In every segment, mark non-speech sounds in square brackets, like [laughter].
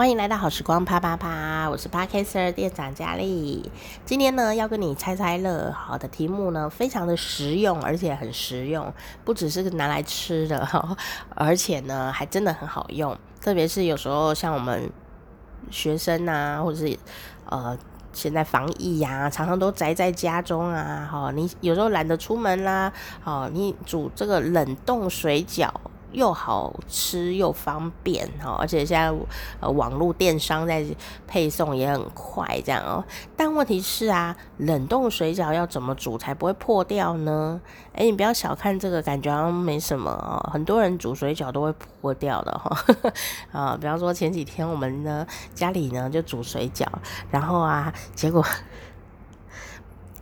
欢迎来到好时光啪啪啪，我是 Podcaster 店长佳丽。今天呢，要跟你猜猜乐，好的题目呢，非常的实用，而且很实用，不只是拿来吃的，[laughs] 而且呢，还真的很好用。特别是有时候像我们学生啊，或者是呃，现在防疫呀、常常都宅在家中啊，好，你有时候懒得出门啦，好，你煮这个冷冻水饺。又好吃又方便哈，而且现在呃网络电商在配送也很快，这样哦。但问题是啊，冷冻水饺要怎么煮才不会破掉呢？诶，你不要小看这个，感觉好像没什么哦。很多人煮水饺都会破掉的哈。[laughs] 啊，比方说前几天我们呢家里呢就煮水饺，然后啊结果。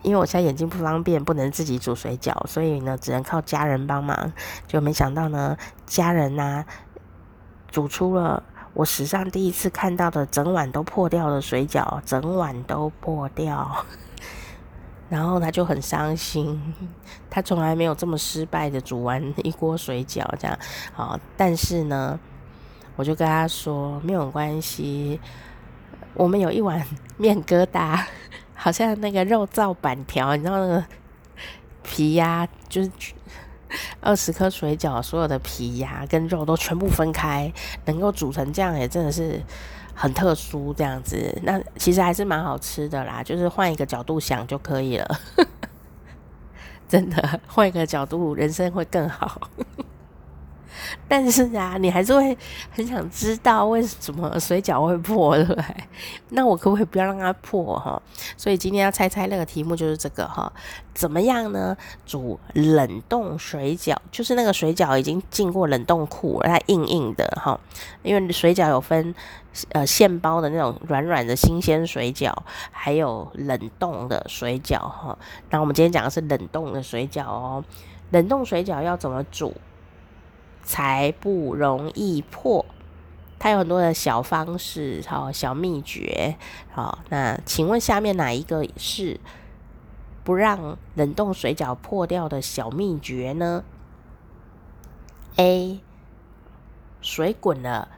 因为我现在眼睛不方便，不能自己煮水饺，所以呢，只能靠家人帮忙。就没想到呢，家人呐、煮出了我史上第一次看到的整碗都破掉的水饺，整碗都破掉。然后他就很伤心，他从来没有这么失败的煮完一锅水饺，这样。好，但是呢，我就跟他说没有关系，我们有一碗面疙瘩。好像那个肉燥板条，你知道那个 [laughs] 皮呀、就是二十颗水饺，所有的皮呀、跟肉都全部分开，能够煮成这样也真的是很特殊这样子。那其实还是蛮好吃的啦，就是换一个角度想就可以了。[laughs] 真的，换一个角度，人生会更好。[laughs] 但是啊，你还是会很想知道为什么水饺会破，对不对？那我可不可以不要让它破哈？所以今天要猜猜那个题目就是这个哈，怎么样呢？煮冷冻水饺，就是那个水饺已经进过冷冻库，它硬硬的哈。因为水饺有分呃现包的那种软软的新鲜水饺，还有冷冻的水饺哈。那我们今天讲的是冷冻的水饺哦。冷冻水饺要怎么煮？才不容易破，它有很多的小方式，好小秘诀，好，那请问下面哪一个是不让冷冻水饺破掉的小秘诀呢？A. 水滚了，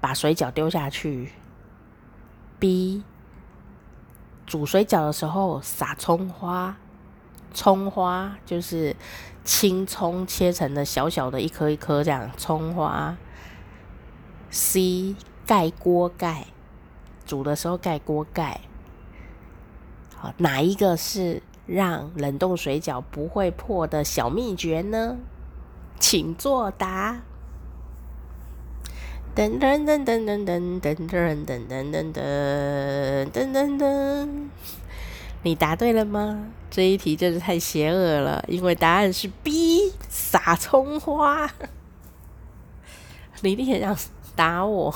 把水饺丢下去。B. 煮水饺的时候撒葱花。葱花就是青葱切成的小小的一颗一颗这样，葱花。C 盖锅盖，煮的时候盖锅盖。好，哪一个是让冷冻水饺不会破的小秘诀呢？请作答。噔噔噔噔噔噔噔噔噔噔噔噔噔噔噔。你答对了吗？这一题真是太邪恶了，因为答案是 B，撒葱花。[laughs] 你一定很想打我。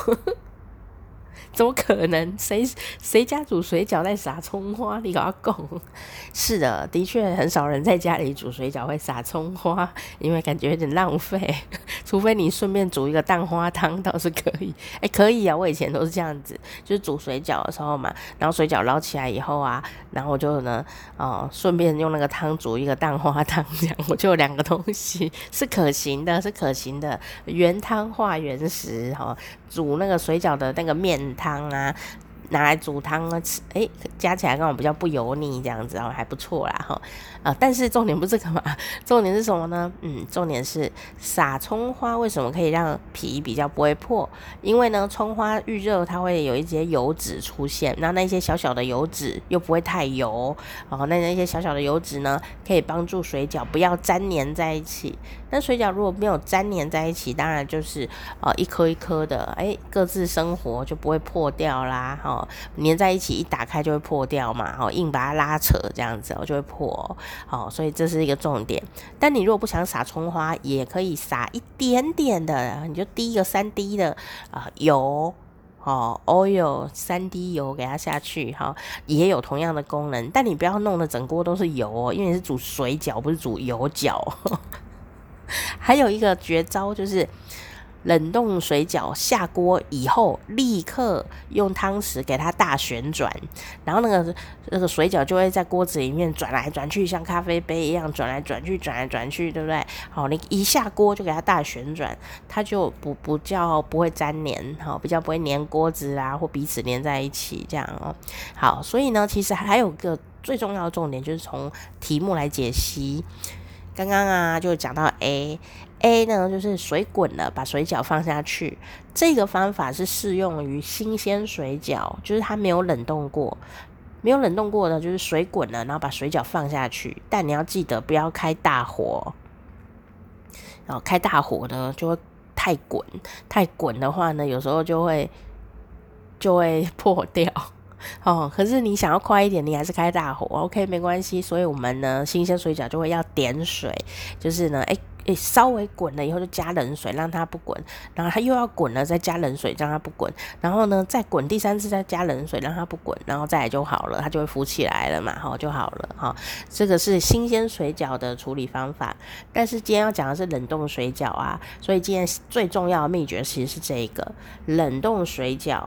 怎么可能？谁谁家煮水饺在撒葱花？你搞个拱！是的，的确很少人在家里煮水饺会撒葱花，因为感觉有点浪费。[laughs] 除非你顺便煮一个蛋花汤，倒是可以。哎、可以啊！我以前都是这样子，就是煮水饺的时候嘛，然后水饺捞起来以后啊，然后我就呢，哦，顺便用那个汤煮一个蛋花汤，这样 [laughs] 我就有两个东西是可行的，是可行的，原汤化原食哈。煮那个水饺的那个面汤啊，拿来煮汤啊吃，诶，加起来刚好比较不油腻，这样子哦，还不错啦哈。啊，但是重点不是这个嘛，[laughs] 重点是什么呢？嗯，重点是撒葱花为什么可以让皮比较不会破？因为呢，葱花遇热它会有一些油脂出现，那那些小小的油脂又不会太油，然后那那些小小的油脂呢，可以帮助水饺不要粘黏在一起。那水饺如果没有粘黏在一起，当然就是呃一颗一颗的，诶，各自生活就不会破掉啦，哈，黏在一起一打开就会破掉嘛，哈，硬把它拉扯这样子，哦就会破。好，所以这是一个重点。但你如果不想撒葱花，也可以撒一点点的，你就滴一个三滴的啊、油，哦，oil 三滴油给它下去，哈，也有同样的功能。但你不要弄得整锅都是油哦，因为你是煮水饺，不是煮油饺。[laughs] 还有一个绝招就是，冷冻水饺下锅以后，立刻用汤匙给它大旋转，然后那个那个水饺就会在锅子里面转来转去，像咖啡杯一样转来转去，转来转去，对不对？好，你一下锅就给它大旋转，它就不不叫不会粘黏，好，比较不会粘锅子啊，或彼此粘在一起这样哦。好，所以呢，其实还有个最重要的重点，就是从题目来解析。刚刚啊，就讲到 A。A 呢，就是水滚了，把水饺放下去。这个方法是适用于新鲜水饺，就是它没有冷冻过，没有冷冻过的，就是水滚了，然后把水饺放下去。但你要记得不要开大火，然后开大火呢就会太滚，太滚的话呢，有时候就会就会破掉。哦，可是你想要快一点，你还是开大火，OK，没关系。所以我们呢，新鲜水饺就会要点水，就是呢，诶。诶，稍微滚了以后就加冷水，让它不滚，然后它又要滚了，再加冷水让它不滚，然后呢再滚第三次再加冷水让它不滚，然后再来就好了，它就会浮起来了嘛，好就好了哈。这个是新鲜水饺的处理方法，但是今天要讲的是冷冻水饺啊，所以今天最重要的秘诀其实是这一个冷冻水饺。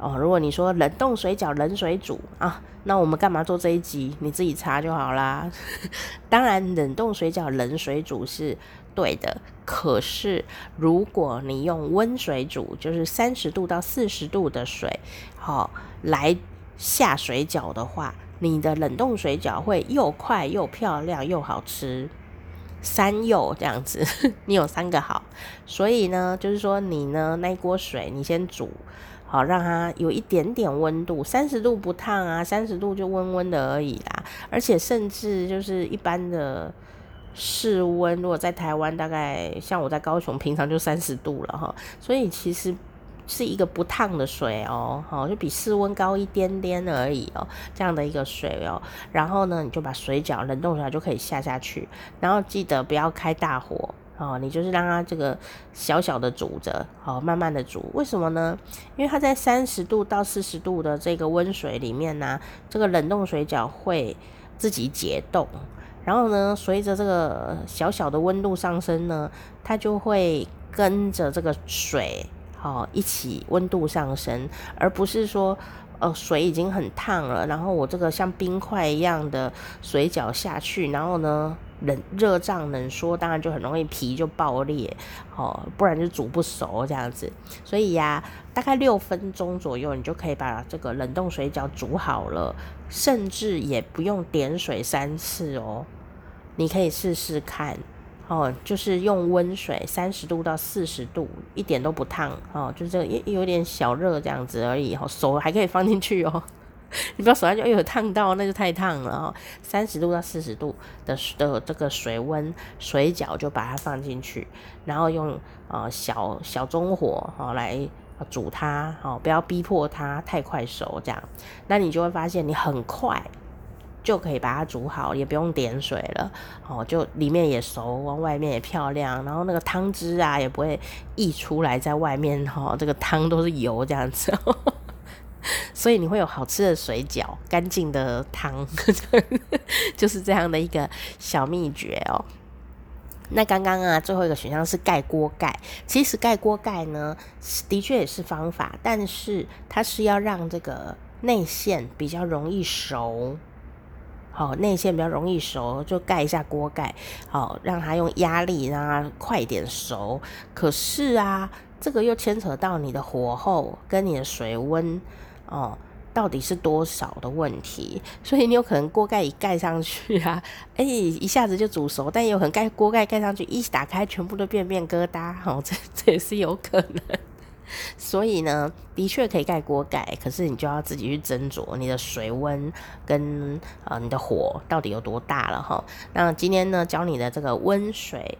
哦，如果你说冷冻水饺冷水煮啊，那我们干嘛做这一集？你自己查就好啦。[laughs] 当然，冷冻水饺冷水煮是对的，可是如果你用温水煮，就是三十度到四十度的水，好、哦、来下水饺的话，你的冷冻水饺会又快又漂亮又好吃，三又这样子，[laughs] 你有三个好。所以呢，就是说你呢那锅水你先煮。好，让它有一点点温度，三十度不烫啊，三十度就温温的而已啦。而且甚至就是一般的室温，如果在台湾，大概像我在高雄，平常就三十度了哈。所以其实是一个不烫的水哦，好，就比室温高一点点而已哦，这样的一个水哦。然后呢，你就把水饺冷冻出来就可以下下去，然后记得不要开大火。哦，你就是让它这个小小的煮着，好，慢慢的煮。为什么呢？因为它在三十度到四十度的这个温水里面呢、这个冷冻水饺会自己解冻，然后呢，随着这个小小的温度上升呢，它就会跟着这个水，好，一起温度上升，而不是说，呃，水已经很烫了，然后我这个像冰块一样的水饺下去，然后呢，冷热胀冷缩，当然就很容易皮就爆裂，哦，不然就煮不熟这样子。所以呀，大概六分钟左右，你就可以把这个冷冻水饺煮好了，甚至也不用点水三次哦。你可以试试看，哦，就是用温水三十度到四十度，一点都不烫，哦，就是这个有有点小热这样子而已，哦，手还可以放进去哦。[laughs] 你不要手上就有烫到，那就太烫了哈。三十度到四十度的的这个水温，水饺就把它放进去，然后用呃小小中火哈来煮它，哦，不要逼迫它太快熟这样。那你就会发现你很快就可以把它煮好，也不用点水了，哦，就里面也熟，外面也漂亮，然后那个汤汁啊也不会溢出来在外面哈，这个汤都是油这样子。[laughs] 所以你会有好吃的水饺，干净的汤，[laughs] 就是这样的一个小秘诀哦。那刚刚啊，最后一个选项是盖锅盖。其实盖锅盖呢，的确也是方法，但是它是要让这个内馅比较容易熟。好，内馅比较容易熟，就盖一下锅盖，好，让它用压力让它快点熟。可是啊，这个又牵扯到你的火候跟你的水温。哦，到底是多少的问题？[laughs] 所以你有可能锅盖一盖上去啊，[laughs] 哎、一下子就煮熟；但也有可能盖锅盖盖上去，一打开全部都变变疙瘩，哦，[laughs] 这这也是有可能。所以呢，的确可以盖锅盖，可是你就要自己去斟酌你的水温跟呃你的火到底有多大了哈。那今天呢，教你的这个温水。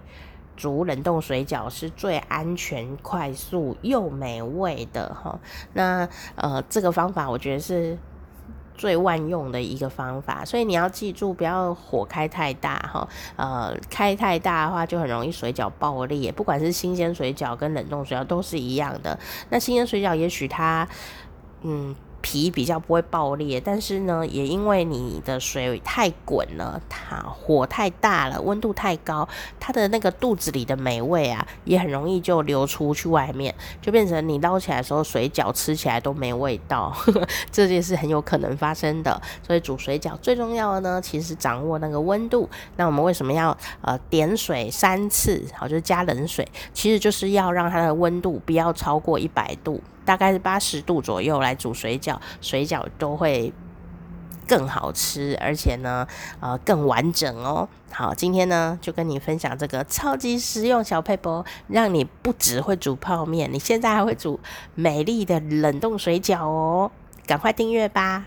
煮冷冻水饺是最安全、快速又美味的哈。那呃，这个方法我觉得是最万用的一个方法，所以你要记住，不要火开太大哈。呃，开太大的话就很容易水饺爆裂，不管是新鲜水饺跟冷冻水饺都是一样的。那新鲜水饺也许它嗯皮比较不会爆裂，但是呢，也因为你的水太滚了，它火太大了，温度太高，它的那个肚子里的美味啊，也很容易就流出去外面，就变成你捞起来的时候，水饺吃起来都没味道，呵 [laughs] 呵这件事很有可能发生的。所以煮水饺最重要的呢，其实掌握那个温度。那我们为什么要呃点水三次？好，就是加冷水，其实就是要让它的温度不要超过一百度。大概是八十度左右来煮水饺，水饺都会更好吃，而且呢，呃，更完整哦。好，今天呢就跟你分享这个超级实用小撇步，让你不只会煮泡面，你现在还会煮美丽的冷冻水饺哦。赶快订阅吧！